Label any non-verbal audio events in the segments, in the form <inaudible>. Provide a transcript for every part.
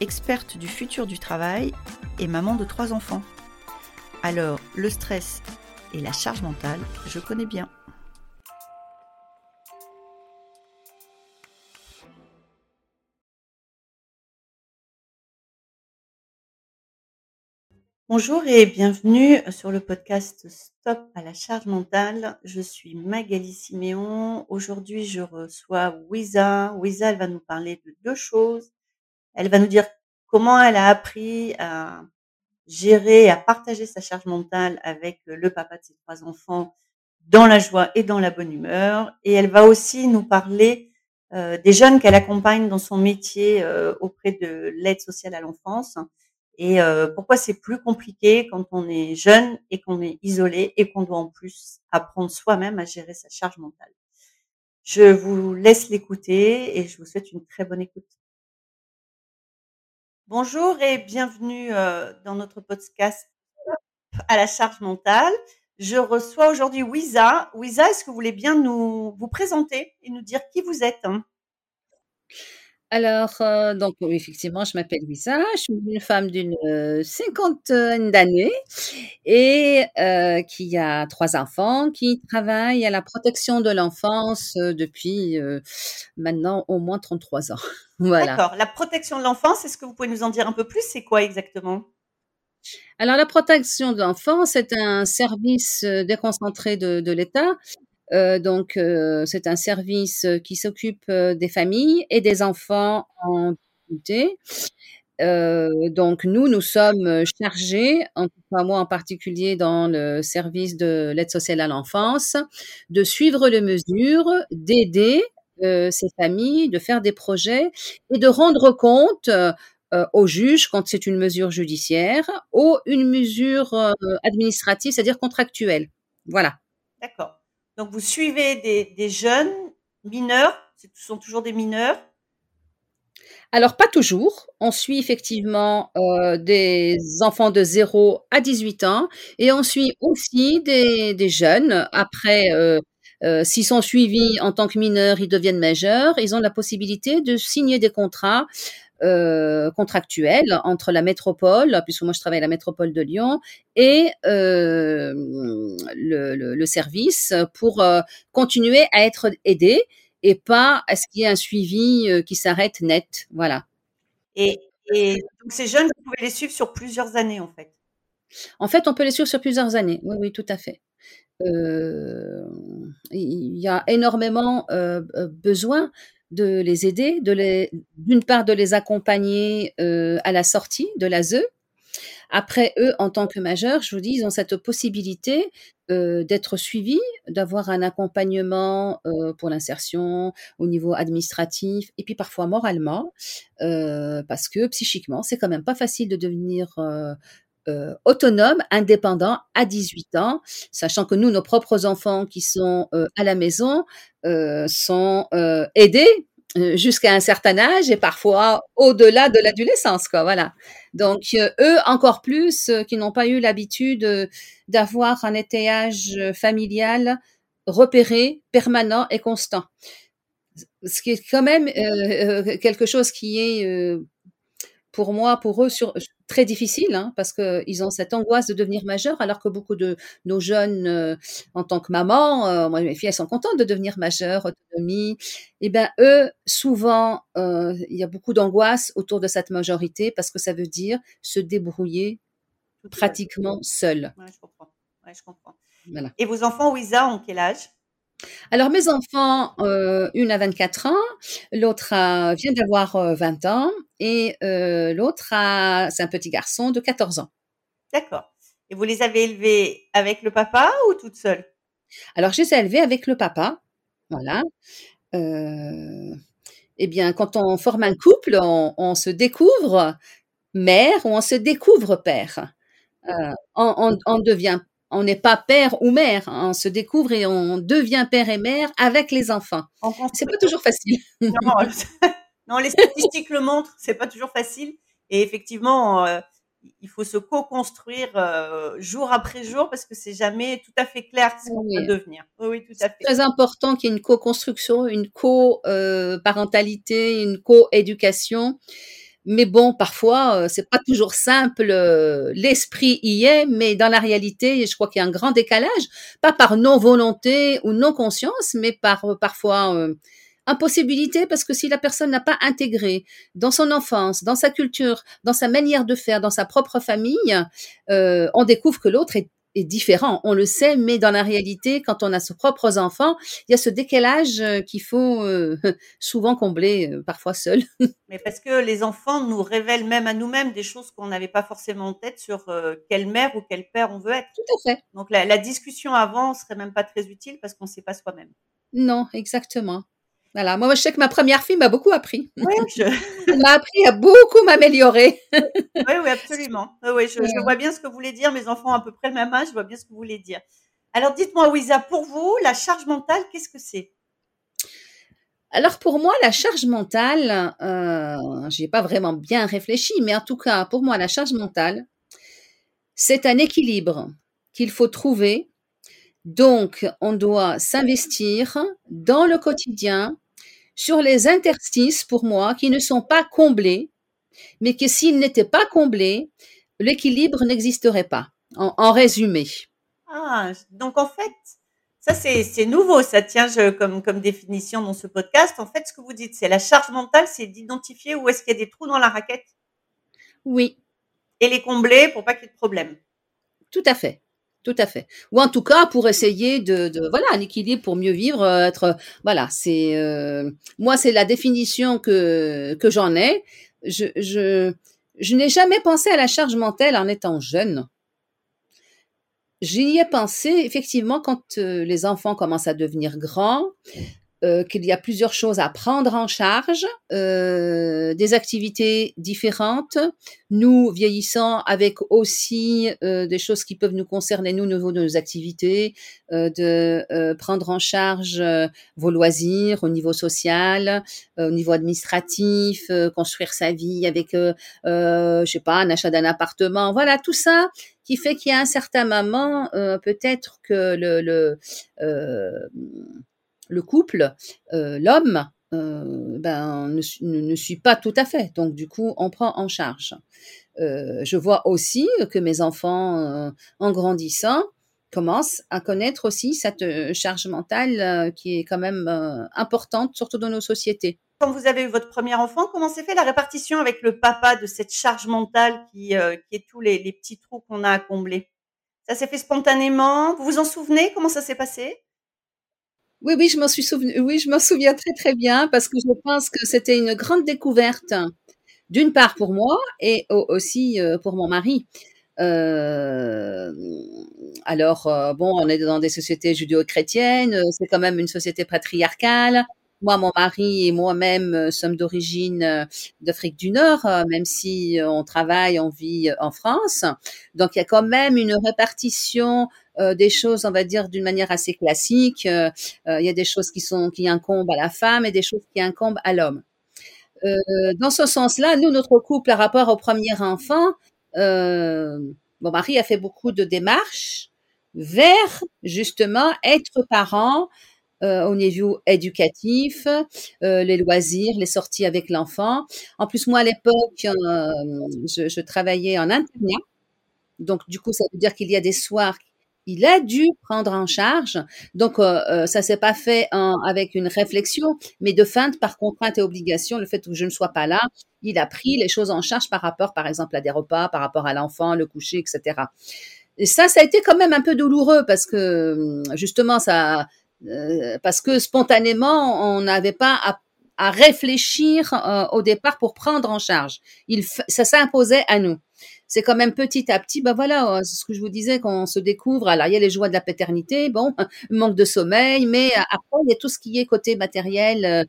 experte du futur du travail et maman de trois enfants. Alors, le stress et la charge mentale, je connais bien. Bonjour et bienvenue sur le podcast Stop à la charge mentale. Je suis Magali Siméon. Aujourd'hui, je reçois Wiza. Wiza, elle va nous parler de deux choses. Elle va nous dire comment elle a appris à gérer, à partager sa charge mentale avec le papa de ses trois enfants dans la joie et dans la bonne humeur. Et elle va aussi nous parler euh, des jeunes qu'elle accompagne dans son métier euh, auprès de l'aide sociale à l'enfance et euh, pourquoi c'est plus compliqué quand on est jeune et qu'on est isolé et qu'on doit en plus apprendre soi-même à gérer sa charge mentale? Je vous laisse l'écouter et je vous souhaite une très bonne écoute. Bonjour et bienvenue euh, dans notre podcast à la charge mentale. Je reçois aujourd'hui Wiza. Wiza, est-ce que vous voulez bien nous vous présenter et nous dire qui vous êtes alors, euh, donc oui, effectivement, je m'appelle Lisa, je suis une femme d'une euh, cinquantaine d'années et euh, qui a trois enfants, qui travaille à la protection de l'enfance depuis maintenant au moins 33 ans. <laughs> Voilà. D'accord. La protection de l'enfance, est-ce que vous pouvez nous en dire un peu plus? C'est quoi exactement? Alors, la protection de l'enfance, c'est un service déconcentré de, de l'État euh, donc, euh, c'est un service qui s'occupe euh, des familles et des enfants en difficulté. donc, nous, nous sommes chargés, en tout cas moi en particulier dans le service de l'aide sociale à l'enfance, de suivre les mesures, d'aider ces familles, de faire des projets et de rendre compte au juge quand c'est une mesure judiciaire ou une mesure administrative, c'est-à-dire contractuelle. Voilà. D'accord. Donc, vous suivez des, jeunes mineurs, ce sont toujours des mineurs? Alors, pas toujours. On suit effectivement euh, des enfants de 0 à 18 ans et on suit aussi des, jeunes. Après, euh, euh, s'ils sont suivis en tant que mineurs, ils deviennent majeurs. Ils ont la possibilité de signer des contrats euh, contractuelle entre la métropole, puisque moi je travaille à la métropole de Lyon, et euh, le, le, service pour euh, continuer à être aidé et pas à ce qu'il y ait un suivi qui s'arrête net. Voilà. Et, et donc ces jeunes, vous pouvez les suivre sur plusieurs années en fait. En fait, on peut les suivre sur plusieurs années. Oui, oui, tout à fait. il y a énormément besoin de les aider, d'une part de les accompagner euh, à la sortie de l'ASE. Après, eux, en tant que majeurs, je vous dis, ils ont cette possibilité euh, d'être suivis, d'avoir un accompagnement euh, pour l'insertion au niveau administratif et puis parfois moralement, parce que psychiquement, c'est quand même pas facile de devenir euh, autonome, indépendant à 18 ans, sachant que nous, nos propres enfants qui sont euh, à la maison euh, sont aidés jusqu'à un certain âge et parfois au-delà de l'adolescence, quoi. Voilà. Donc eux encore plus qui n'ont pas eu l'habitude d'avoir un étayage familial repéré, permanent et constant. Ce qui est quand même quelque chose qui est pour moi, pour eux, sur, très difficile, hein, parce qu'ils ont cette angoisse de devenir majeurs, alors que beaucoup de nos jeunes, euh, en tant que maman, euh, moi, mes filles, elles sont contentes de devenir majeures, autonomie. Et eh ben eux, souvent, euh, il y a beaucoup d'angoisse autour de cette majorité, parce que ça veut dire se débrouiller pratiquement seul. Ouais, je comprends. Ouais, je comprends. Voilà. Et vos enfants, Ouisa, ont quel âge? Alors mes enfants, euh, une a 24 ans, l'autre vient d'avoir 20 euh, ans et euh, l'autre a c'est un petit garçon de 14 ans. D'accord. Et vous les avez élevés avec le papa ou toute seule? Alors je les ai élevés avec le papa, voilà. Euh, eh bien, quand on forme un couple, on, on se découvre mère ou on se découvre père. On, on, on devient on n'est pas père ou mère, on se découvre et on devient père et mère avec les enfants. C'est pas toujours facile. <laughs> Non, <laughs> non, les statistiques le montrent, c'est pas toujours facile. Et effectivement, euh, il faut se co-construire euh, jour après jour parce que c'est jamais tout à fait clair ce qu'on Oui. peut devenir. Oui, oui, tout à fait. C'est très important qu'il y ait une co-construction, une co-parentalité, une co-éducation. Mais bon, parfois, euh, c'est pas toujours simple. euh, L'esprit y est, mais dans la réalité, je crois qu'il y a un grand décalage, pas par non-volonté ou non-conscience, mais par euh, parfois euh, impossibilité, parce que si la personne n'a pas intégré dans son enfance, dans sa culture, dans sa manière de faire, dans sa propre famille, euh, on découvre que l'autre est est différent, on le sait, mais dans la réalité, quand on a ses propres enfants, il y a ce décalage euh, qu'il faut euh, <laughs> souvent combler, euh, parfois seul. <laughs> Mais parce que les enfants nous révèlent même à nous-mêmes des choses qu'on n'avait pas forcément en tête sur quelle mère ou quel père on veut être. Tout à fait. Donc la, la discussion avant serait même pas très utile parce qu'on ne sait pas soi-même. Non, exactement. Voilà. Moi, je sais que ma première fille m'a beaucoup appris. Oui, je... <laughs> Elle m'a appris à beaucoup m'améliorer. oui, oui, absolument. Oui, je, je vois bien ce que vous voulez dire. Mes enfants ont à peu près le même âge, je vois bien ce que vous voulez dire. Alors dites-moi, Wiza, pour vous, la charge mentale, qu'est-ce que c'est? Alors pour moi, la charge mentale, euh, j'y ai pas vraiment bien réfléchi, mais en tout cas, pour moi, la charge mentale, c'est un équilibre qu'il faut trouver. Donc, on doit s'investir dans le quotidien sur les interstices, pour moi, qui ne sont pas comblés, mais que s'ils n'étaient pas comblés, l'équilibre n'existerait pas. En, en résumé. Ah, donc en fait, ça c'est c'est nouveau, ça tient je, comme, comme définition dans ce podcast. En fait, ce que vous dites, c'est la charge mentale, c'est d'identifier où est-ce qu'il y a des trous dans la raquette Oui, et les combler pour pas qu'il y ait de problème. Tout à fait. Tout à fait. Ou en tout cas pour essayer de, voilà un équilibre pour mieux vivre, euh, être voilà c'est euh, moi c'est la définition que que j'en ai. Je je je n'ai jamais pensé à la charge mentale en étant jeune. J'y ai pensé effectivement quand euh, les enfants commencent à devenir grands, euh, qu'il y a plusieurs choses à prendre en charge, euh, des activités différentes, nous vieillissant avec aussi euh, des choses qui peuvent nous concerner nous au niveau de nos activités, euh, de euh, prendre en charge euh, vos loisirs au niveau social, au niveau administratif, construire sa vie avec, je sais pas, un achat d'un appartement, voilà tout ça qui fait qu'il y a un certain moment peut-être que le, le le couple, euh, l'homme, euh, ben, ne, ne, ne suit pas tout à fait. Donc, du coup, on prend en charge. Euh, je vois aussi que mes enfants, euh, en grandissant, commencent à connaître aussi cette euh, charge mentale euh, qui est quand même importante, surtout dans nos sociétés. Quand vous avez eu votre premier enfant, comment s'est fait la répartition avec le papa de cette charge mentale qui, qui est tous les, les petits trous qu'on a à combler? Ça s'est fait spontanément? Vous vous en souvenez? Comment ça s'est passé? Oui, oui, je m'en souviens très très bien parce que je pense que c'était une grande découverte, d'une part pour moi et au- aussi euh, pour mon mari. Euh, alors, euh, bon, on est dans des sociétés judéo-chrétiennes, c'est quand même une société patriarcale. Moi, mon mari et moi-même euh, sommes d'origine euh, d'Afrique du Nord, euh, même si on travaille, on vit en France. Donc, il y a quand même une répartition des choses, on va dire, d'une manière assez classique. Il y a des choses qui sont qui incombent à la femme et des choses qui incombent à l'homme. Dans ce sens-là, nous, notre couple, par rapport au premier enfant, mon mari a fait beaucoup de démarches vers justement être parent euh, au niveau éducatif, euh, les loisirs, les sorties avec l'enfant. En plus, moi, à l'époque, euh, je, je travaillais en internat. Donc, du coup, ça veut dire qu'il y a des soirs il a dû prendre en charge. Donc, euh, euh, ça s'est pas fait en- avec une réflexion, mais de feinte par contrainte et obligation, le fait que je ne sois pas là, il a pris les choses en charge par rapport, par exemple, à des repas, par rapport à l'enfant, le coucher, etc. Et ça, ça a été quand même un peu douloureux parce que justement, ça, euh, parce que spontanément, on n'avait pas à, à réfléchir euh, au départ pour prendre en charge. Il, ça s'imposait à nous. c'est quand même petit à petit, ben voilà, c'est ce que je vous disais, quand on se découvre, alors il y a les joies de la paternité, bon, <laughs> manque de sommeil, mais après, il y a tout ce qui est côté matériel, euh,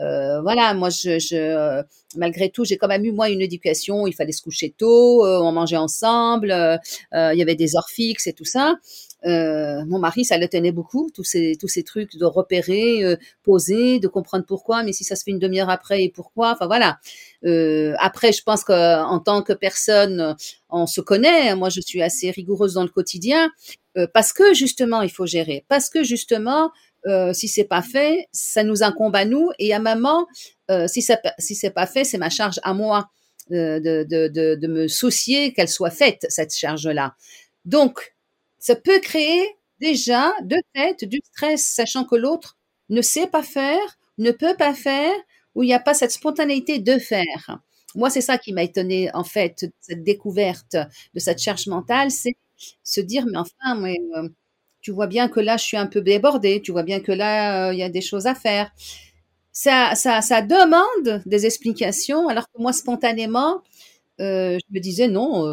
euh, voilà, moi, je, je malgré tout, j'ai quand même eu moi une éducation. Il fallait se coucher tôt, euh, on mangeait ensemble, euh, il y avait des heures fixes et tout ça. Euh, mon mari, ça le tenait beaucoup, tous ces tous ces trucs de repérer, euh, poser, de comprendre pourquoi, mais si ça se fait une demi-heure après et pourquoi. Enfin voilà. Euh, après, je pense qu'en tant que personne, on se connaît. Moi, je suis assez rigoureuse dans le quotidien parce que justement, il faut gérer. Parce que justement, euh, si c'est pas fait, ça nous incombe à nous et à maman. Euh, si ça, si c'est pas fait, c'est ma charge à moi euh, de, de, de, de, me soucier qu'elle soit faite cette charge-là. Donc, ça peut créer déjà de fait du stress, sachant que l'autre ne sait pas faire, ne peut pas faire, ou il n'y a pas cette spontanéité de faire. Moi, c'est ça qui m'a étonné en fait, cette découverte de cette charge mentale, c'est se dire mais enfin, mais, euh, tu vois bien que là, je suis un peu débordée, tu vois bien que là, euh, il y a des choses à faire. Ça, ça, ça demande des explications, alors que moi, spontanément, euh, je me disais non,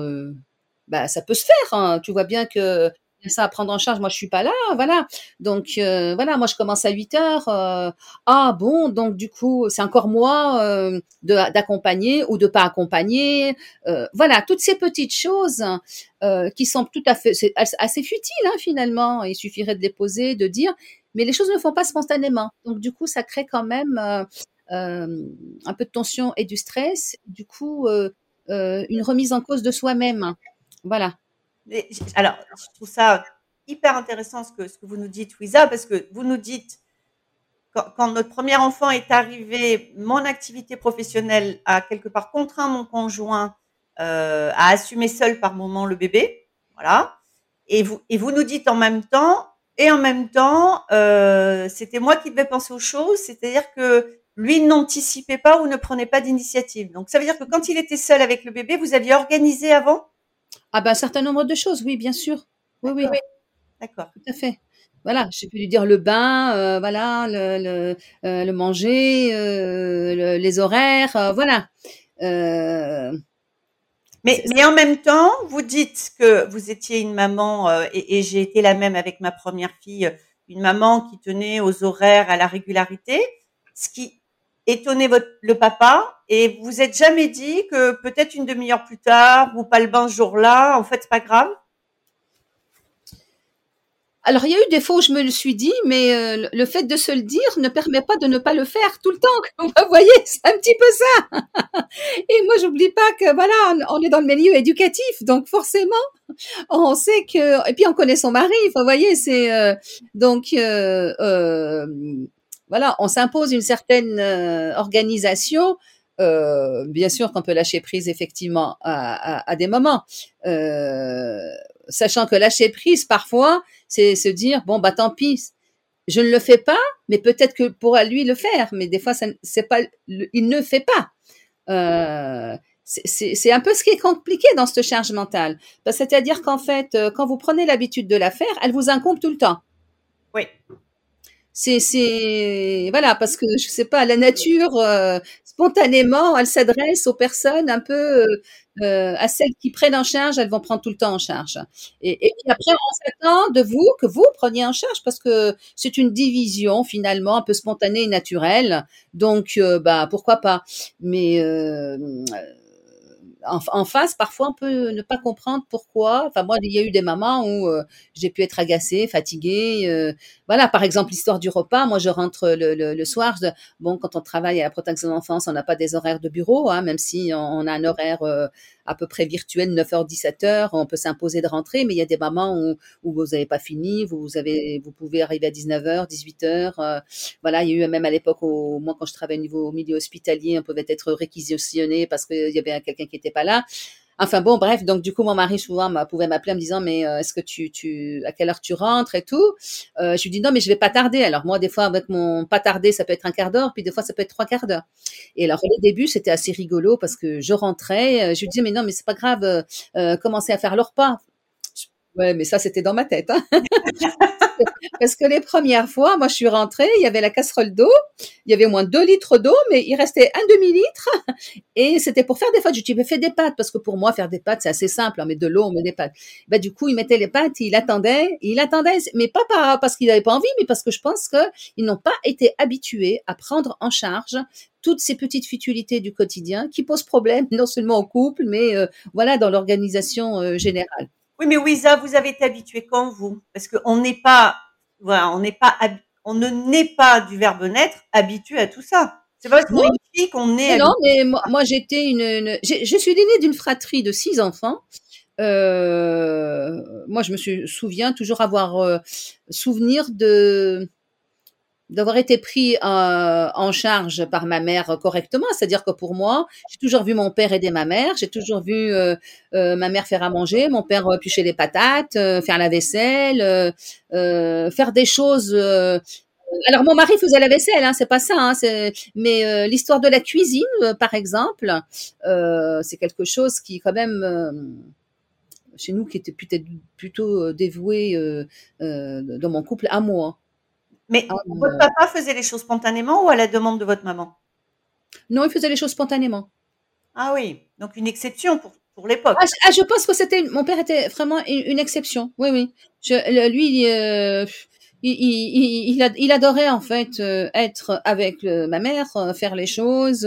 bah, ça peut se faire. Hein. Tu vois bien que ça à prendre en charge. Moi, je suis pas là, voilà. Donc euh, voilà, moi je commence à 8 heures. Euh, ah bon, donc du coup, c'est encore moi euh, d'accompagner ou de pas accompagner. Euh, voilà, toutes ces petites choses euh, qui sont tout à fait assez futiles hein, finalement. Il suffirait de les poser, de dire, mais les choses ne font pas spontanément. Donc du coup, ça crée quand même un peu de tension et du stress. Du coup, une remise en cause de soi-même. Voilà alors, je trouve ça hyper intéressant ce que, ce que vous nous dites, Wiza, parce que vous nous dites, quand, notre premier enfant est arrivé, mon activité professionnelle a quelque part contraint mon conjoint euh, à assumer seul par moment le bébé. Voilà. Et vous, et vous nous dites en même temps, et en même temps, euh, c'était moi qui devais penser aux choses, c'est-à-dire que lui n'anticipait pas ou ne prenait pas d'initiative. Donc ça veut dire que quand il était seul avec le bébé, vous aviez organisé avant ah ben, un certain nombre de choses, oui, bien sûr. Oui, oui. D'accord. Tout à fait. Voilà, j'ai pu lui dire le bain, euh, voilà, le, le, euh, le manger, euh, les horaires, voilà. Mais, mais en même temps, vous dites que vous étiez une maman, et, et j'ai été la même avec ma première fille, une maman qui tenait aux horaires, à la régularité, ce qui étonner votre, le papa et vous êtes jamais dit que peut-être une demi-heure plus tard ou pas le bain ce jour-là, en fait, c'est pas grave? Alors, il y a eu des fois où je me le suis dit, mais euh, le fait de se le dire ne permet pas de ne pas le faire tout le temps. <laughs> Vous voyez, c'est un petit peu ça. <laughs> Et moi, j'oublie pas que voilà, on est dans le milieu éducatif, donc forcément, on sait que. Et puis, on connaît son mari. Vous voyez, c'est euh, donc euh, euh voilà, on s'impose une certaine euh, organisation. Euh, bien sûr qu'on peut lâcher prise effectivement à, des moments, euh, sachant que lâcher prise parfois, c'est se dire bon bah tant pis, je ne le fais pas, mais peut-être que pourra lui le faire, mais des fois c'est pas, il ne fait pas. c'est un peu ce qui est compliqué dans cette charge mentale. C'est-à-dire qu'en fait, quand vous prenez l'habitude de la faire, elle vous incombe tout le temps. Oui c'est voilà parce que je sais pas la nature euh, spontanément elle s'adresse aux personnes un peu euh, à celles qui prennent en charge elles vont prendre tout le temps en charge. Et, et puis après on s'attend de vous que vous preniez en charge parce que c'est une division finalement un peu spontanée et naturelle. Donc euh, bah pourquoi pas. Mais en, face, parfois, on peut ne pas comprendre pourquoi. Enfin, moi, il y a eu des moments où euh, j'ai pu être agacée, fatiguée. Euh, voilà, par exemple, l'histoire du repas. Moi, je rentre le, le, soir. Bon, quand on travaille à la protection de l'enfance, on n'a pas des horaires de bureau, hein, même si on, a un horaire euh, à peu près virtuel, 9h, 17h. On peut s'imposer de rentrer, mais il y a des moments où, où vous n'avez pas fini. Vous, avez, vous pouvez arriver à 19h, 18h. voilà, il y a eu même à l'époque, moi, quand je travaillais au niveau au milieu hospitalier, on pouvait être réquisitionné parce qu'il y avait quelqu'un qui était pas là. Enfin bon, bref, donc du coup, mon mari souvent pouvait m'appeler en me disant, mais euh, est-ce que tu, tu, à quelle heure tu rentres et tout? Euh, je lui dis non, mais je vais pas tarder. Alors moi, des fois, avec mon pas tarder, ça peut être un quart d'heure, puis des fois, ça peut être trois quarts d'heure. Et alors au début, c'était assez rigolo parce que je rentrais, euh, je lui disais mais non, mais c'est pas grave, euh, commencer à faire le repas. Ouais, mais ça, c'était dans ma tête. Hein. <laughs> parce que les premières fois, moi, je suis rentrée, il y avait la casserole d'eau, il y avait au moins 2 litres d'eau, mais il restait un demi-litre, et c'était pour faire des pâtes. Je dis, mais fais des pâtes, parce que pour moi, faire des pâtes, c'est assez simple, on met de l'eau, on met des pâtes. Bah, du coup, il mettait les pâtes, il attendait, il attendait, mais pas par, parce qu'il n'avait pas envie, mais parce que je pense qu'ils n'ont pas été habitués à prendre en charge toutes ces petites futilités du quotidien qui posent problème non seulement au couple, mais euh, voilà dans l'organisation euh, générale. Oui, mais Wiza, vous avez été habituée quand vous? Parce qu'on n'est pas, voilà, on n'est pas, on ne naît pas du verbe naître habitué à tout ça. C'est pas parce qu'on est qu'on est. Non, mais moi, moi j'étais une, une je suis l'aînée d'une fratrie de six enfants. Euh, moi, je me souviens toujours avoir euh, souvenir de d'avoir été pris euh, en charge par ma mère correctement. C'est-à-dire que pour moi, j'ai toujours vu mon père aider ma mère, j'ai toujours vu euh, euh, ma mère faire à manger, mon père pucher les patates, faire la vaisselle, faire des choses. alors mon mari faisait la vaisselle, hein, c'est pas ça, hein, mais l'histoire de la cuisine, par exemple, c'est quelque chose qui quand même chez nous qui était peut-être plutôt dévoué dans mon couple à moi. Mais ah, votre papa faisait les choses spontanément ou à la demande de votre maman? Non, il faisait les choses spontanément. Ah oui, donc une exception pour, pour l'époque. Ah, ah, je pense que c'était mon père était vraiment une, exception. Oui, oui. Je, lui, euh, il, il, il, adorait en fait euh, être avec ma mère, euh, faire les choses,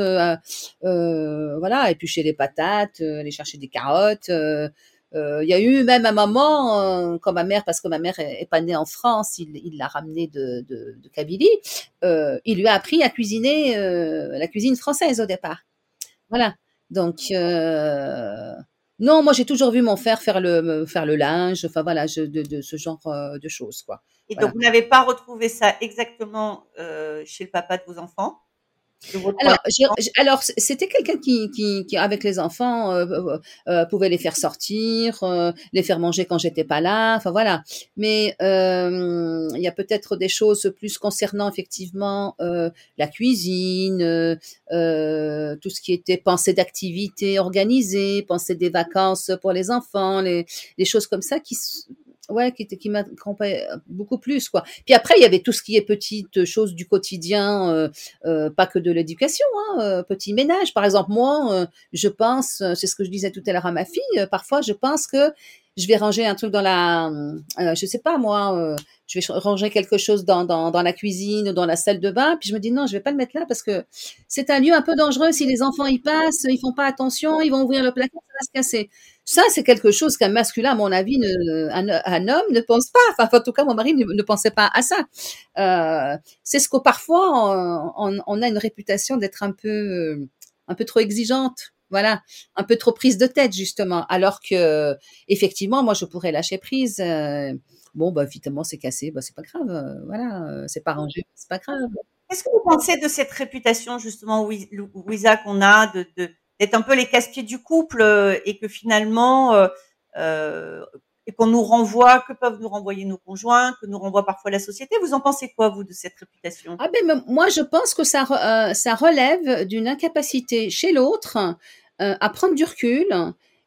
voilà, éplucher les patates, aller chercher des carottes. Euh, il y a eu même un moment, euh, quand ma mère, parce que ma mère est, pas née en France, il l'a ramenée de, de, de Kabylie, euh, il lui a appris à cuisiner la cuisine française au départ. Voilà. Donc, non, moi j'ai toujours vu mon frère faire le, faire le linge, enfin voilà, de, de, ce genre de choses. Quoi. Et donc, vous n'avez pas retrouvé ça exactement chez le papa de vos enfants? Alors, alors c'était quelqu'un qui, qui, qui, avec les enfants, euh, euh, euh, pouvait les faire sortir, les faire manger quand j'étais pas là. Enfin voilà. Mais il y a peut-être des choses plus concernant effectivement la cuisine, tout ce qui était pensée d'activités organisées, pensée des vacances pour les enfants, les, les choses comme ça qui ouais, qui, qui m'accompagnait beaucoup plus, quoi. Puis après, il y avait tout ce qui est petites choses du quotidien, euh, euh, pas que de l'éducation, hein, euh, petit ménage. Par exemple, moi, je pense, c'est ce que je disais tout à l'heure à ma fille, parfois, je pense que je vais ranger un truc dans la, euh, je sais pas moi, euh, je vais ranger quelque chose dans, dans, dans la cuisine ou dans la salle de bain, puis je me dis non, je vais pas le mettre là parce que c'est un lieu un peu dangereux. Si les enfants y passent, ils font pas attention, ils vont ouvrir le placard, ça va se casser. Ça, c'est quelque chose qu'un masculin, à mon avis, ne, un, homme ne pense pas. Enfin, en tout cas, mon mari ne, pensait pas à ça. Euh, c'est ce que parfois on, on, a une réputation d'être un peu, un peu trop exigeante voilà, un peu trop prise de tête justement, alors que effectivement, moi je pourrais lâcher prise. Euh, bon, bah évidemment c'est cassé, bah c'est pas grave, euh, voilà, euh, c'est pas rangé, c'est pas grave. Qu'est-ce que vous pensez de cette réputation justement, Wiza, qu'on a de d'être un peu les casse-pieds du couple et que finalement et qu'on nous renvoie, que peuvent nous renvoyer nos conjoints, que nous renvoie parfois la société? Vous en pensez quoi, vous, de cette réputation? Ah ben, moi, je pense que ça, ça relève d'une incapacité chez l'autre euh, à prendre du recul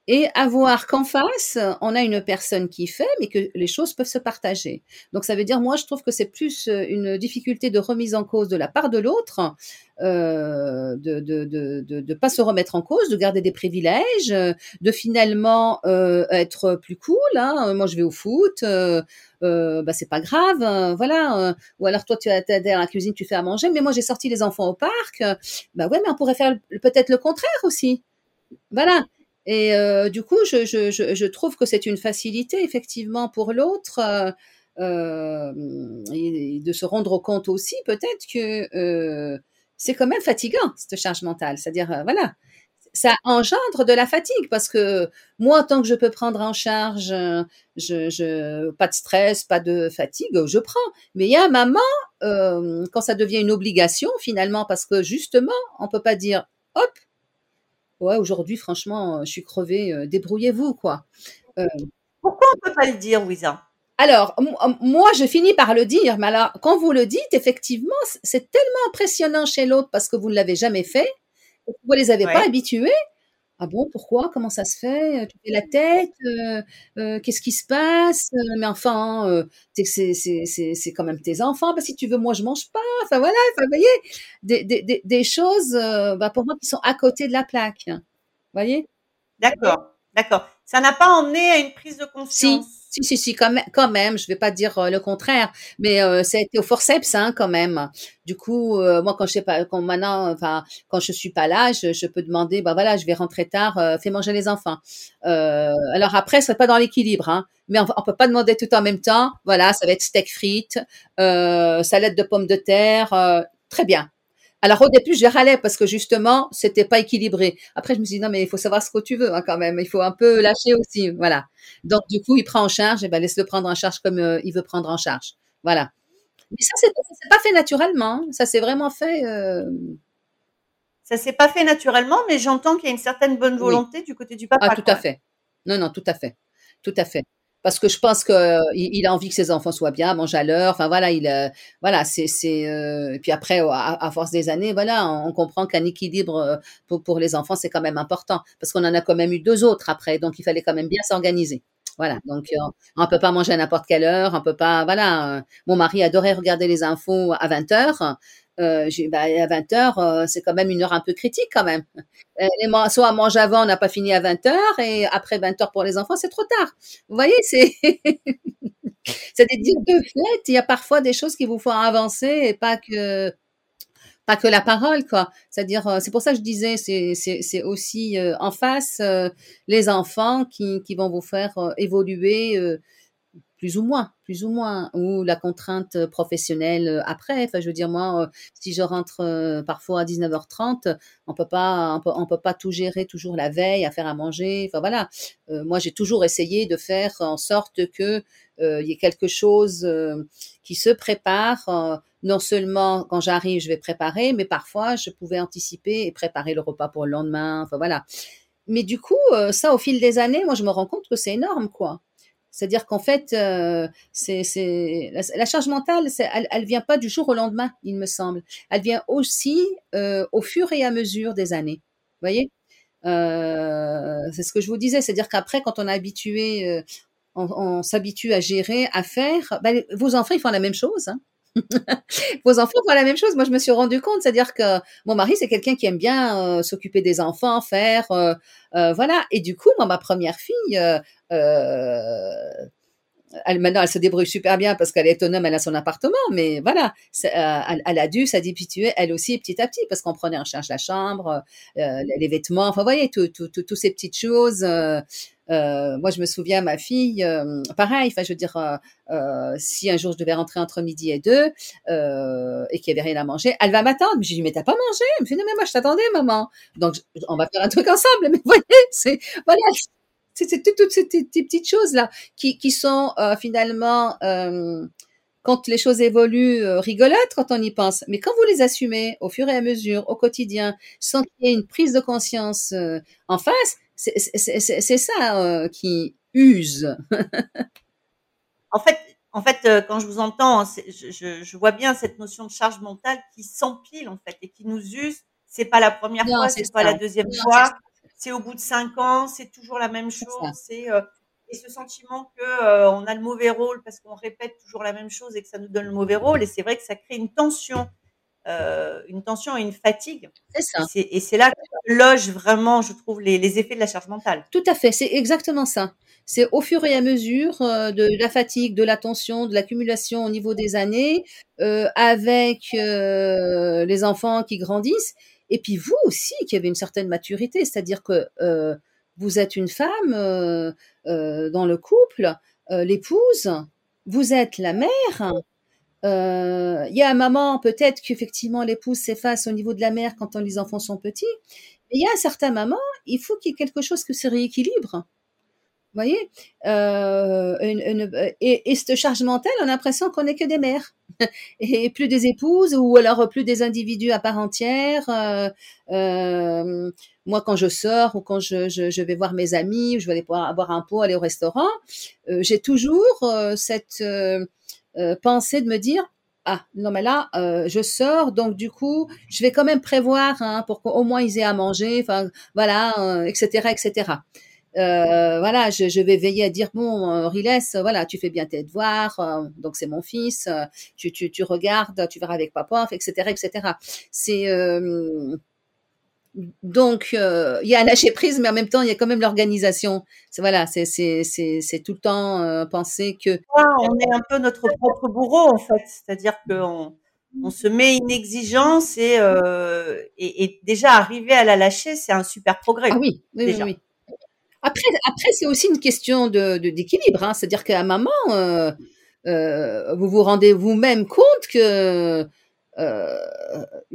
et à voir qu'en face, on a une personne qui fait, mais que les choses peuvent se partager. Donc ça veut dire, moi, je trouve que c'est plus euh, une difficulté de remise en cause de la part de l'autre, euh, de de, de, de, pas se remettre en cause, de garder des privilèges, de finalement être plus cool. Hein. Moi, je vais au foot. Euh, bah c'est pas grave, voilà. ou alors toi tu es à la cuisine, tu fais à manger, mais moi j'ai sorti les enfants au parc. bah ouais, mais on pourrait faire peut-être le contraire aussi. Voilà. Et euh, du coup, je, je, je, trouve que c'est une facilité effectivement pour l'autre euh, euh de se rendre compte aussi peut-être que c'est quand même fatigant cette charge mentale. C'est-à-dire, voilà, ça engendre de la fatigue parce que moi, tant que je peux prendre en charge, je, je pas de stress, pas de fatigue, je prends. Mais il y a un moment quand ça devient une obligation finalement parce que justement, on peut pas dire hop ouais, aujourd'hui, franchement, je suis crevée, euh, débrouillez-vous, quoi. Euh, Pourquoi on ne peut pas le dire, Wiza alors, moi, je finis par le dire, mais alors, quand vous le dites, effectivement, c'est tellement impressionnant chez l'autre parce que vous ne l'avez jamais fait, vous ne les avez pas habitués, «Ah bon, pourquoi? Comment ça se fait? Heu, tu fais la tête? Heu heu, qu'est-ce qui se passe? Heu, mais enfin, tu c'est c'est c'est c'est quand même tes enfants, bah, si tu veux, moi, je mange pas». Enfin voilà, enfin, vous voyez? Des des des des choses, heu, bah, pour moi qui sont à côté de la plaque. Voyez? D'accord, d'accord. Ça n'a pas emmené à une prise de conscience? si, si, si, quand mê quand même, je vais pas dire, heu, le contraire, mais heu, ça a été au forceps, hein, quand même. Du coup, heu, moi, quand je sais pas quand maintenant, enfin, quand je suis pas là, je peux demander: «Bah, voilà, je vais rentrer tard, heu, fais manger les enfants». Alors après, ce serait pas dans l'équilibre, hein, mais on on peut pas demander tout en même temps. Voilà, ça va être steak frites, salade de pommes de terre, très bien. Alors au début, je râlais parce que justement, c'était pas équilibré. Après, je me suis dit: «Non, mais il faut savoir ce que tu veux, hein, quand même. Il faut un peu lâcher aussi», voilà. Donc du coup, il prend en charge et ben, laisse-le prendre en charge comme, heu, il veut prendre en charge. Voilà. Mais ça, c'est pas fait naturellement, hein. Ça s'est vraiment fait, hem Ça s'est pas fait naturellement, mais j'entends qu'il y a une certaine bonne Oui. volonté du côté du Ah papa, tout quand à fait. Non, non, tout à fait, tout à fait. Parce que je pense qu'il il a envie que ses enfants soient bien, mangent à l'heure, enfin voilà, il, heu, voilà, c'est c'est, et puis après, à force des années, voilà, on comprend qu'un équilibre, pour les enfants, c'est quand même important. Parce qu'on en a quand même eu 2 autres après, donc il fallait quand même bien s'organiser. Voilà, donc on peut pas manger à n'importe quelle heure, on peut pas voilà, mon mari adorait regarder les infos à 20:00. J'ai bah, à 20:00, heu, c'est quand même une heure un peu critique quand même. Heu, les man soit on mange avant, on n'a pas fini à 20:00 et après 20:00 pour les enfants, c'est trop tard. Vous voyez, c'est <laughs> c'est des dire de fait, il y a parfois des choses qui vous font avancer et pas que pas que la parole, quoi. C'est-à-dire, c'est pour ça que je disais, c'est aussi, en face, les enfants qui vont vous faire, évoluer, plus ou moins plus ou moins ou la contrainte, professionnelle, heu, après. Enfin, je veux dire, moi, heu, si je rentre, heu, parfois à 19:30, on peut pas on peut pas tout gérer toujours la veille, à faire à manger, enfin voilà. Moi, j'ai toujours essayé de faire en sorte que, il y ait quelque chose, qui se prépare, non seulement quand j'arrive, je vais préparer, mais parfois je pouvais anticiper et préparer le repas pour le lendemain, enfin voilà. Mais du coup, ça au fil des années, moi, je me rends compte que c'est énorme, quoi. C'est-à-dire qu'en fait, heu, c'est la charge mentale, elle elle vient pas du jour au lendemain, il me semble. Elle vient aussi, heu, au fur et à mesure des années. Vous voyez? Heu, c'est ce que je vous disais, c'est-à-dire qu'après quand on est habitué, on s'habitue à gérer, à faire, les vos enfants, ils font la même chose, hein. <laughs> Vos enfants font la même chose. Moi, je me suis rendu compte, c'est-à-dire que mon mari, c'est quelqu'un qui aime bien, heu, s'occuper des enfants, faire, heu heu, voilà et du coup, moi, ma 1re fille, elle maintenant, elle se débrouille super bien parce qu'elle est autonome, elle a son appartement, mais voilà, elle a dû s'habituer elle aussi petit à petit parce qu'on prenait en charge la chambre, les vêtements, enfin, vous voyez, tout tout tout tous ces petites choses, heu, moi, je me souviens ma fille, hem, pareil, enfin, je veux dire, heu heu, si un jour je devais rentrer entre 12:00 et 2 heu et qu'il y avait rien à manger, elle va m'attendre. Je lui dis: «Mais tu as pas mangé?» Elle me fait: «Non, mais moi, je t'attendais maman». Donc on va faire un truc ensemble, <laughs> mais vous voyez, c'est voilà, c'est toutes ces petites choses-là qui qui sont, heu, finalement, quand les choses évoluent, rigolotes quand on y pense, mais quand vous les assumez au fur et à mesure, au quotidien, sans qu'il y ait une prise de conscience, heu, en face, c'est ça, heu, qui use. <laughs> En fait en fait, heu, quand je vous entends, je je je vois bien cette notion de charge mentale qui s'empile, en fait et qui nous use. C'est pas la 1re Non, fois, c'est pas la 2e Non, c'est fois, c'est au bout de 5 ans, c'est toujours la même chose, c'est, heu et ce sentiment que, on a le mauvais rôle parce qu'on répète toujours la même chose et que ça nous donne le mauvais rôle et c'est vrai que ça crée une tension, heu, une tension et une fatigue C'est et ça. et c'est là que logent vraiment, je trouve, les les effets de la charge mentale. Tout à fait, c'est exactement ça. C'est au fur et à mesure, heu, de la fatigue, de la tension, de l'accumulation au niveau des années, heu, avec, les enfants qui grandissent et puis vous aussi qui avez une certaine maturité. C'est-à-dire que, vous êtes une femme, dans le couple, l'épouse, vous êtes la mère, il y a un moment peut-être qu'effectivement l'épouse s'efface au niveau de la mère quand, les enfants sont petits, il y a un certain moment, il faut qu'il y ait quelque chose que se rééquilibre. Vous voyez? B et et cette charge mentale, on a l'impression qu'on est que des mères <laughs> et plus des épouses ou alors plus des individus à part entière, heu, hem, moi quand je sors ou quand je vais voir mes amis ou je vais aller boire boire un pot, aller au restaurant, j'ai toujours, cette, heu, pensée de me dire ah non mais là euh, je sors donc du coup je vais quand même prévoir hein, pour qu'au moins ils aient à manger enfin voilà etc etc euh, voilà je, je, vais veiller à dire bon euh, Riles voilà tu fais bien tes devoirs euh, donc c'est mon fils euh, tu, tu, tu regardes tu verras avec papa etc etc c'est donc euh, il y a un lâcher prise, mais en même temps il y a quand même l'organisation. C'est voilà, c'est tout le temps euh, penser que on est un peu notre propre bourreau en fait, c'est-à-dire qu'on on se met une exigence et, euh, et, et déjà arriver à la lâcher, c'est un super progrès. Ah oui, oui, déjà. oui, oui. Après après c'est aussi une question de d'équilibre, hein. c'est-à-dire qu'à un moment vous vous rendez vous-même compte que euh,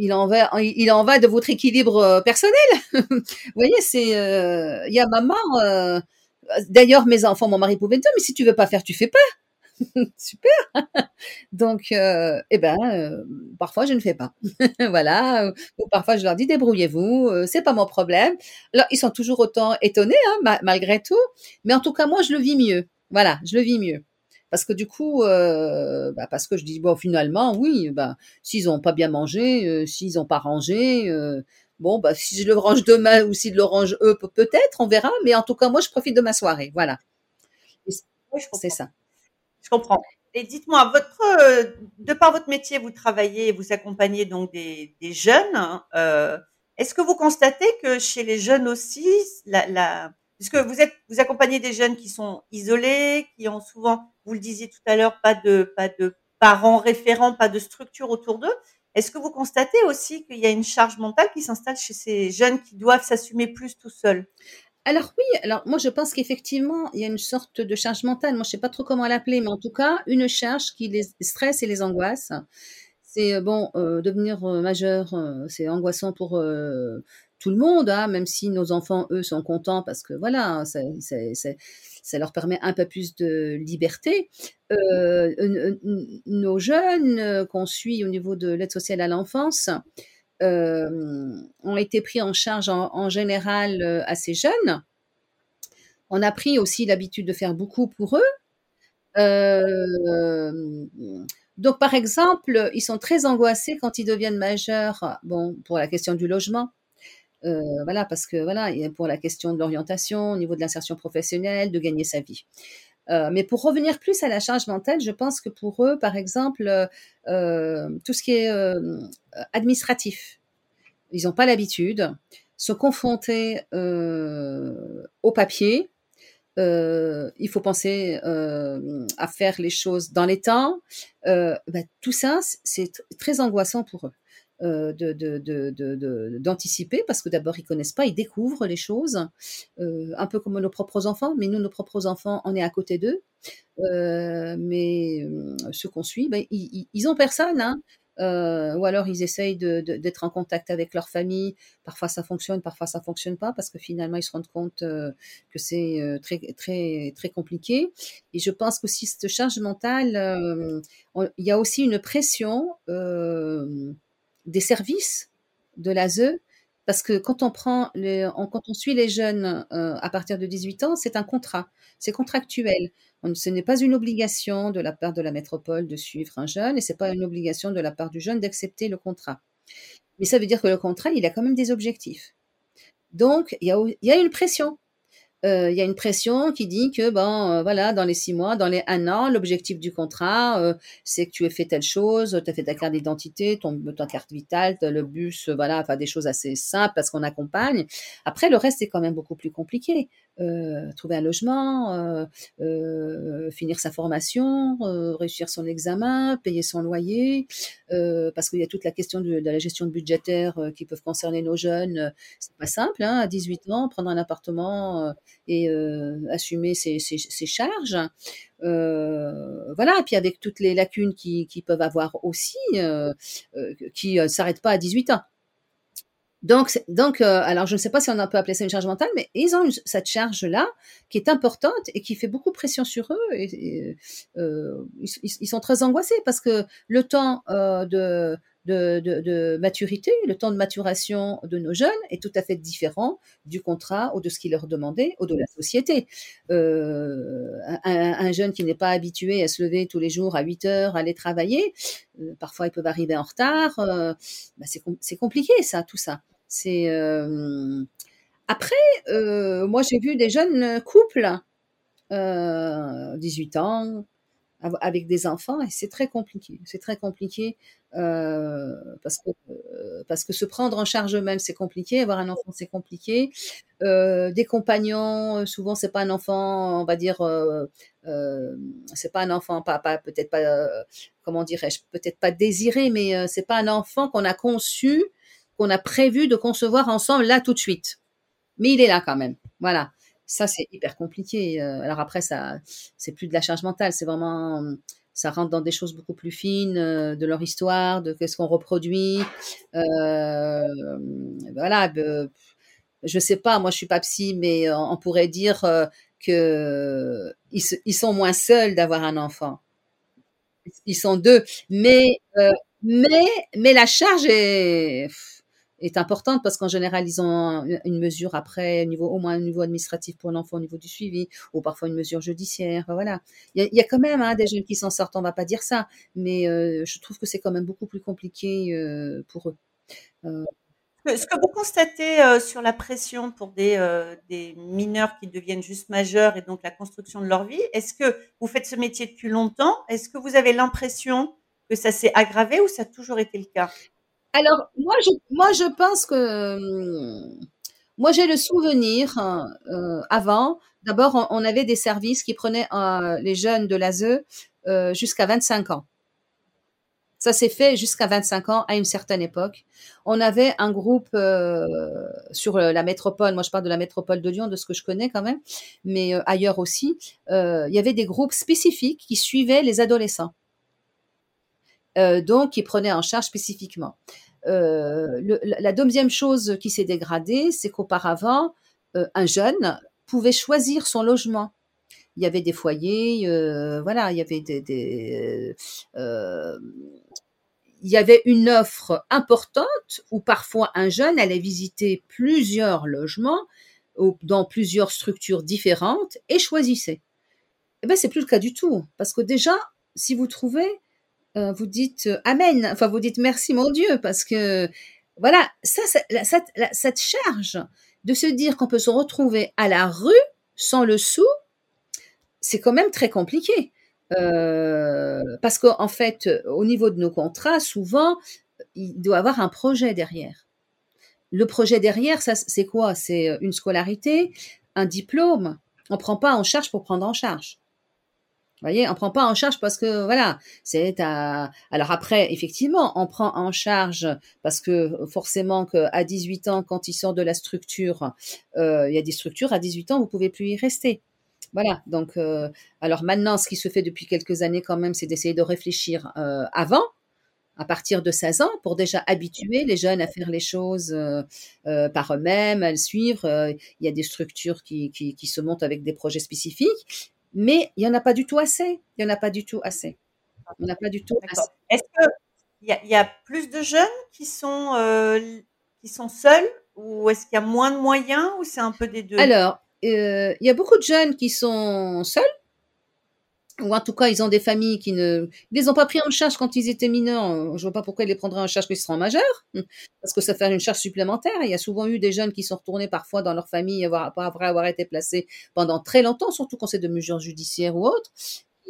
il en va, il en va de votre équilibre euh, personnel. <laughs> Vous voyez, c'est, euh, il y a maman. euh, D'ailleurs, mes enfants, mon mari pouvait me dire, mais si tu veux pas faire, tu fais pas. <laughs> Super. Donc, euh, eh ben, euh, parfois je ne fais pas. <laughs> voilà. Ou parfois je leur dis débrouillez-vous, c'est pas mon problème. Alors ils sont toujours autant étonnés, hein, ma- malgré tout. Mais en tout cas, moi je le vis mieux. Voilà, je le vis mieux. Parce que du coup, euh, bah, parce que je dis bon, finalement, oui, bah, s'ils ont pas bien mangé, euh, s'ils ont pas rangé, euh, bon, bah, si je le range demain ou s'ils le rangent eux, pe- peut-être, on verra. Mais en tout cas, moi, je profite de ma soirée. Voilà, Oui, c'est ça. Je comprends. Et dites-moi, votre, euh, de par votre métier, vous travaillez et vous accompagnez donc des, des jeunes. hein, euh, Est-ce que vous constatez que chez les jeunes aussi, la, la, puisque vous êtes, vous accompagnez des jeunes qui sont isolés, qui ont souvent, vous le disiez tout à l'heure, pas de, parents référents, pas de structure autour d'eux. Est-ce que vous constatez aussi qu'il y a une charge mentale qui s'installe chez ces jeunes qui doivent s'assumer plus tout seuls? Alors oui, alors moi je pense qu'effectivement, il y a une sorte de charge mentale. Moi, je sais pas trop comment l'appeler, mais en tout cas, une charge qui les stresse et les angoisse. C'est euh, bon, euh, devenir euh, majeur, c'est angoissant pour tout le monde, hein, même si nos enfants, eux, sont contents parce que voilà, ça, ça, leur permet un peu plus de liberté. Euh, nos jeunes euh, qu'on suit au niveau de l'aide sociale à l'enfance euh, ont été pris en charge en, général assez jeunes. On a pris aussi l'habitude de faire beaucoup pour eux. Donc, par exemple, ils sont très angoissés quand ils deviennent majeurs. Bon, pour la question du logement, euh, voilà, parce que voilà, pour la question de l'orientation, au niveau de l'insertion professionnelle, de gagner sa vie. Euh, mais pour revenir plus à la charge mentale, je pense que pour eux, par exemple, euh, tout ce qui est administratif, ils n'ont pas l'habitude, se confronter au papier, il faut penser à faire les choses dans les temps. Ben, tout ça, c'est très angoissant pour eux. Euh, de, de, d'anticiper parce que d'abord ils connaissent pas, ils découvrent les choses, euh, un peu comme nos propres enfants, mais nous, nos propres enfants, on est à côté d'eux. Euh, mais ceux qu'on suit, ben, ils, ils, ont personne, hein. Ou alors ils essayent d'être en contact avec leur famille. Parfois ça fonctionne, parfois ça fonctionne pas parce que finalement ils se rendent compte que c'est très très très compliqué. Et je pense qu'aussi cette charge mentale, il y a aussi une pression des services de l'ASE parce que quand on prend les, on, quand on suit les jeunes euh, à partir de 18 ans, c'est un contrat, c'est contractuel. On, ce n'est pas une obligation de la part de la métropole de suivre un jeune et c'est pas une obligation de la part du jeune d'accepter le contrat. Mais ça veut dire que le contrat, il a quand même des objectifs. Donc, il y il y a une pression. Euh, il y a une pression qui dit que euh, voilà, dans les six mois, dans les un an, l'objectif du contrat, euh, c'est que tu aies fait telle chose, tu as fait ta carte d'identité, ton, ta carte vitale, le bus, voilà, enfin des choses assez simples parce qu'on accompagne. Après, le reste c'est quand même beaucoup plus compliqué. Trouver un logement, finir sa formation, réussir son examen, payer son loyer, parce qu'il y a toute la question de, la gestion budgétaire qui peuvent concerner nos jeunes. C'est pas simple, hein, à 18 ans, prendre un appartement et euh, assumer ses, charges. Euh, voilà, et puis avec toutes les lacunes qui, peuvent avoir aussi, euh, qui ne s'arrêtent pas à 18 ans. Donc, donc euh, alors je ne sais pas si on peut appeler ça une charge mentale, mais ils ont cette charge-là qui est importante et qui fait beaucoup pression sur eux. Et, euh, ils, ils, sont très angoissés parce que le temps euh, de, de, maturité, le temps de maturation de nos jeunes est tout à fait différent du contrat ou de ce qui leur demandait ou de la société. Euh, un, un, jeune qui n'est pas habitué à se lever tous les jours à 8 heures, aller travailler, euh, parfois ils peuvent arriver en retard. Euh, bah c'est compliqué ça, tout ça. Après, moi j'ai vu des jeunes couples, 18 ans, avec des enfants et c'est très compliqué. C'est très compliqué euh, parce que euh, parce que se prendre en charge eux-mêmes c'est compliqué, avoir un enfant c'est compliqué. Euh, des compagnons, souvent c'est pas un enfant, on va dire, c'est pas un enfant, pas, pas peut-être pas, comment dirais-je, peut-être pas désiré, mais c'est pas un enfant qu'on a conçu, qu'on a prévu de concevoir ensemble là tout de suite. Mais il est là quand même. Voilà. Ça, c'est hyper compliqué. Euh, alors après, ça, c'est plus de la charge mentale, c'est vraiment, ça rentre dans des choses beaucoup plus fines, euh, de leur histoire, de qu'est-ce qu'on reproduit. Euh, voilà. Je sais pas, moi je suis pas psy, mais on pourrait dire que ils, ils, sont moins seuls d'avoir un enfant. Ils sont deux, mais mais mais la charge est est importante parce qu'en général, ils ont une mesure après, niveau, au moins un niveau administratif pour l'enfant au niveau du suivi, ou parfois une mesure judiciaire. Voilà. Il y a, quand même hein, des jeunes qui s'en sortent, on va pas dire ça, mais euh, je trouve que c'est quand même beaucoup plus compliqué euh, pour eux. Euh. Ce que vous constatez euh, sur la pression pour des, des mineurs qui deviennent juste majeurs et donc la construction de leur vie, est-ce que vous faites ce métier depuis longtemps? Est-ce que vous avez l'impression que ça s'est aggravé ou ça a toujours été le cas? Alors, moi, je, moi, je pense que hum, moi, j'ai le souvenir euh, avant. D'abord, on, avait des services qui prenaient euh, les jeunes de l'ASE euh, jusqu'à 25 ans. Ça s'est fait jusqu'à 25 ans à une certaine époque. On avait un groupe euh, sur la métropole, moi je parle de la métropole de Lyon, de ce que je connais quand même, mais ailleurs aussi, il y avait des groupes spécifiques qui suivaient les adolescents. Euh, donc qui prenait en charge spécifiquement. Euh, la deuxième chose qui s'est dégradée, c'est qu'auparavant, euh, un jeune pouvait choisir son logement. Il y avait des foyers, voilà, il y avait des, il y avait une offre importante où parfois un jeune allait visiter plusieurs logements dans plusieurs structures différentes et choisissait. Eh ben c'est plus le cas du tout parce que déjà si vous trouvez euh, vous dites euh, Amen, enfin vous dites merci mon Dieu, parce que voilà, ça, cette, charge de se dire qu'on peut se retrouver à la rue sans le sou, c'est quand même très compliqué. Euh, parce qu'en en fait, au niveau de nos contrats, souvent, il doit avoir un projet derrière. Le projet derrière, ça, c'est quoi? C'est une scolarité, un diplôme. On prend pas en charge pour prendre en charge voyez, on prend pas en charge parce que voilà, c'est à. Alors après, effectivement, on prend en charge parce que forcément qu'à 18 ans, quand il sort de la structure, euh, il y a des structures à 18 ans, vous pouvez plus y rester. Voilà. Donc, euh, alors maintenant, ce qui se fait depuis quelques années quand même, c'est d'essayer de réfléchir euh, avant, à partir de 16 ans, pour déjà habituer les jeunes à faire les choses par eux-mêmes, à le suivre. Il y a des structures qui, qui, qui, se montent avec des projets spécifiques mais il n'y en a pas du tout assez. Il n'y en a pas du tout assez. Il n'y en a pas du tout assez. Est-ce qu'il y, y, a plus de jeunes qui sont, euh, qui sont seuls ou est-ce qu'il y a moins de moyens ou c'est un peu des deux? Alors, euh, il y a beaucoup de jeunes qui sont seuls ou en tout cas, ils ont des familles qui ne ils les ont pas pris en charge quand ils étaient mineurs. Je vois pas pourquoi ils les prendraient en charge quand ils seront majeurs, parce que ça fait une charge supplémentaire. Il y a souvent eu des jeunes qui sont retournés parfois dans leur famille après avoir été placés pendant très longtemps, surtout quand c'est de mesures judiciaires ou autres.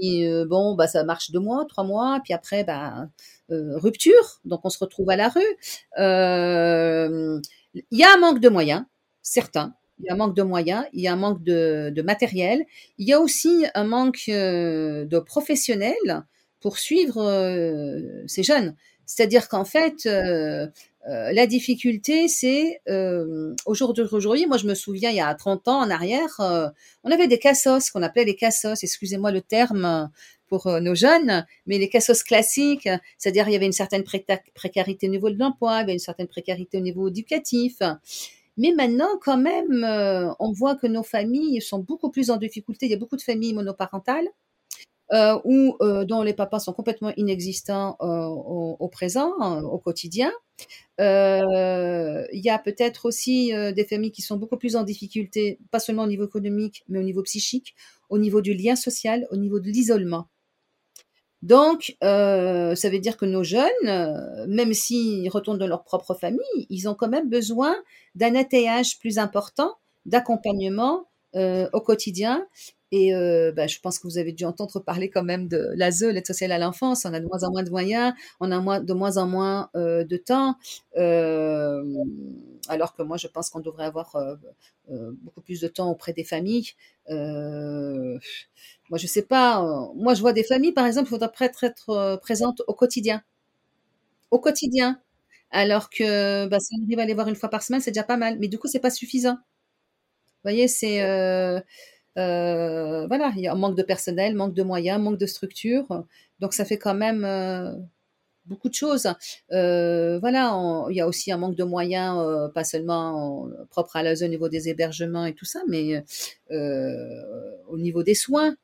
Euh, bon, bah ça marche deux mois, trois mois, puis après, bah euh, rupture. Donc on se retrouve à la rue. Euh, il y a un manque de moyens, certains il y a un manque de moyens, il y a un manque de, matériel, il y a aussi un manque euh, de professionnels pour suivre euh, ces jeunes. C'est-à-dire qu'en fait, euh, la difficulté, c'est aujourd'hui, moi je me souviens, il y a 30 ans en arrière, on avait des cassos qu'on appelait les cassos, excusez-moi le terme pour nos jeunes, mais les cassos classiques, c'est-à-dire il y avait une certaine précarité au niveau de l'emploi, il y avait une certaine précarité au niveau éducatif. Mais maintenant, quand même, euh, on voit que nos familles sont beaucoup plus en difficulté. Il y a beaucoup de familles monoparentales. euh, euh, dont les papas sont complètement inexistants au, présent, au quotidien. Il y a peut-être aussi des familles qui sont beaucoup plus en difficulté, pas seulement au niveau économique, mais au niveau psychique, au niveau du lien social, au niveau de l'isolement. Donc, euh, ça veut dire que nos jeunes, euh, même s'ils retournent dans leur propre famille, ils ont quand même besoin d'un attelage plus important, d'accompagnement au quotidien. Et euh, bah, je pense que vous avez dû entendre parler quand même de l'ASE, l'aide sociale à l'enfance. On a de moins en moins de moyens, on a moins, de moins en moins euh, de temps. Euh, alors que moi, je pense qu'on devrait avoir euh, euh, beaucoup plus de temps auprès des familles. Euh, moi, je sais pas. moi, je vois des familles, par exemple, il faudrait être, être présente au quotidien. Au quotidien. Alors que bah, si on arrive à les voir une fois par semaine, c'est déjà pas mal. Mais du coup, c'est pas suffisant. Voyez, c'est euh, euh, voilà, il y a un manque de personnel, manque de moyens, manque de structure. Donc ça fait quand même euh, beaucoup de choses. Voilà, il y a aussi un manque de moyens, pas seulement propre à la zone au niveau des hébergements et tout ça, mais au niveau des soins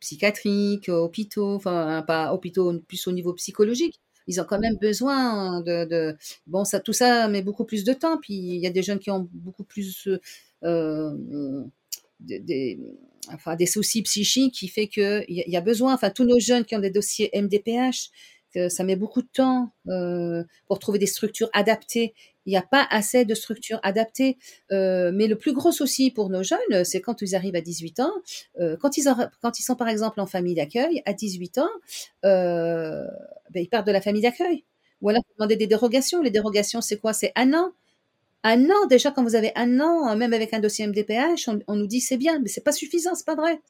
psychiatriques, hôpitaux, enfin pas hôpitaux, plus au niveau psychologique ils ont quand même besoin de, de, bon ça tout ça met beaucoup plus de temps puis il y a des jeunes qui ont beaucoup plus euh, des, enfin, des soucis psychiques qui fait qu'il y, y a besoin, enfin tous nos jeunes qui ont des dossiers MDPH, que ça met beaucoup de temps euh, pour trouver des structures adaptées. Il n'y a pas assez de structures adaptées. Euh, mais le plus gros souci pour nos jeunes, c'est quand ils arrivent à 18 ans, quand, ils sont par exemple en famille d'accueil, à 18 ans, ben, ils partent de la famille d'accueil. Ou alors, demander des dérogations. Les dérogations, c'est quoi? C'est un an. Un an, déjà, quand vous avez un an, même avec un dossier MDPH, on, nous dit c'est bien, mais c'est pas suffisant, c'est pas vrai.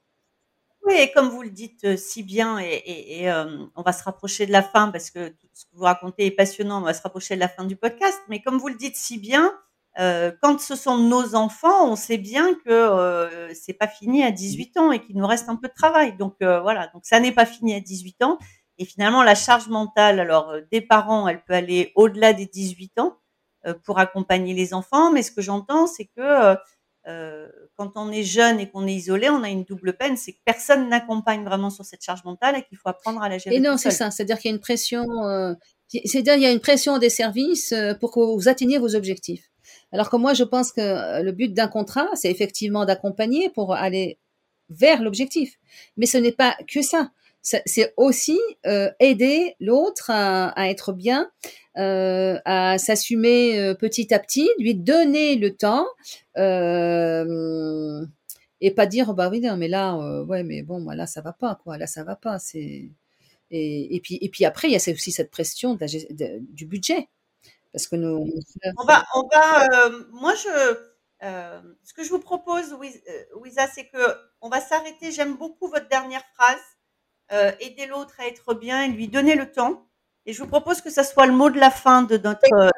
Oui, et comme vous le dites euh, si bien, et, euh, on va se rapprocher de la fin parce que tout ce que vous racontez est passionnant, on va se rapprocher de la fin du podcast, mais comme vous le dites si bien, euh, quand ce sont nos enfants, on sait bien que euh, c'est pas fini à 18 ans et qu'il nous reste un peu de travail. Donc voilà, donc ça n'est pas fini à 18 ans. Et finalement, la charge mentale, alors des parents, elle peut aller au-delà des 18 ans. Euh, pour accompagner les enfants. Mais ce que j'entends, c'est que euh, euh, quand on est jeune et qu'on est isolé, on a une double peine, c'est que personne n'accompagne vraiment sur cette charge mentale et qu'il faut apprendre à la gérer. Et non, c'est ça. C'est-à-dire qu'il y a une pression. Euh, c'est-à-dire il y a une pression des services pour que vous atteigniez vos objectifs. Alors que moi, je pense que le but d'un contrat, c'est effectivement d'accompagner pour aller vers l'objectif. Mais ce n'est pas que ça c'est aussi euh, aider l'autre à, à, être bien, euh, à s'assumer euh, petit à petit, lui donner le temps euh, et pas dire bah oui mais là ouais mais bon là ça va pas quoi là ça va pas c'est et, puis et puis après il y a aussi cette pression du budget parce que nous on va on va moi je ce que je vous propose Wiza c'est que on va s'arrêter j'aime beaucoup votre dernière phrase aider l'autre à être bien et lui donner le temps. Et je vous propose que ça soit le mot de la fin de notre,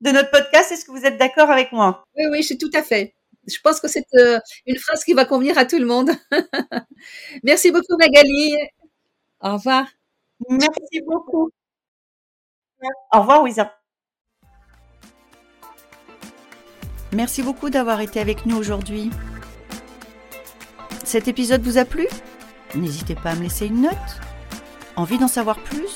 de notre podcast. Est-ce que vous êtes d'accord avec moi? Oui, oui, je suis tout à fait. Je pense que c'est euh, une phrase qui va convenir à tout le monde. <laughs> Merci beaucoup, Magali. Au revoir. Merci beaucoup. Au revoir, Wiza. Merci beaucoup d'avoir été avec nous aujourd'hui. Cet épisode vous a plu? N'hésitez pas à me laisser une note. Envie d'en savoir plus?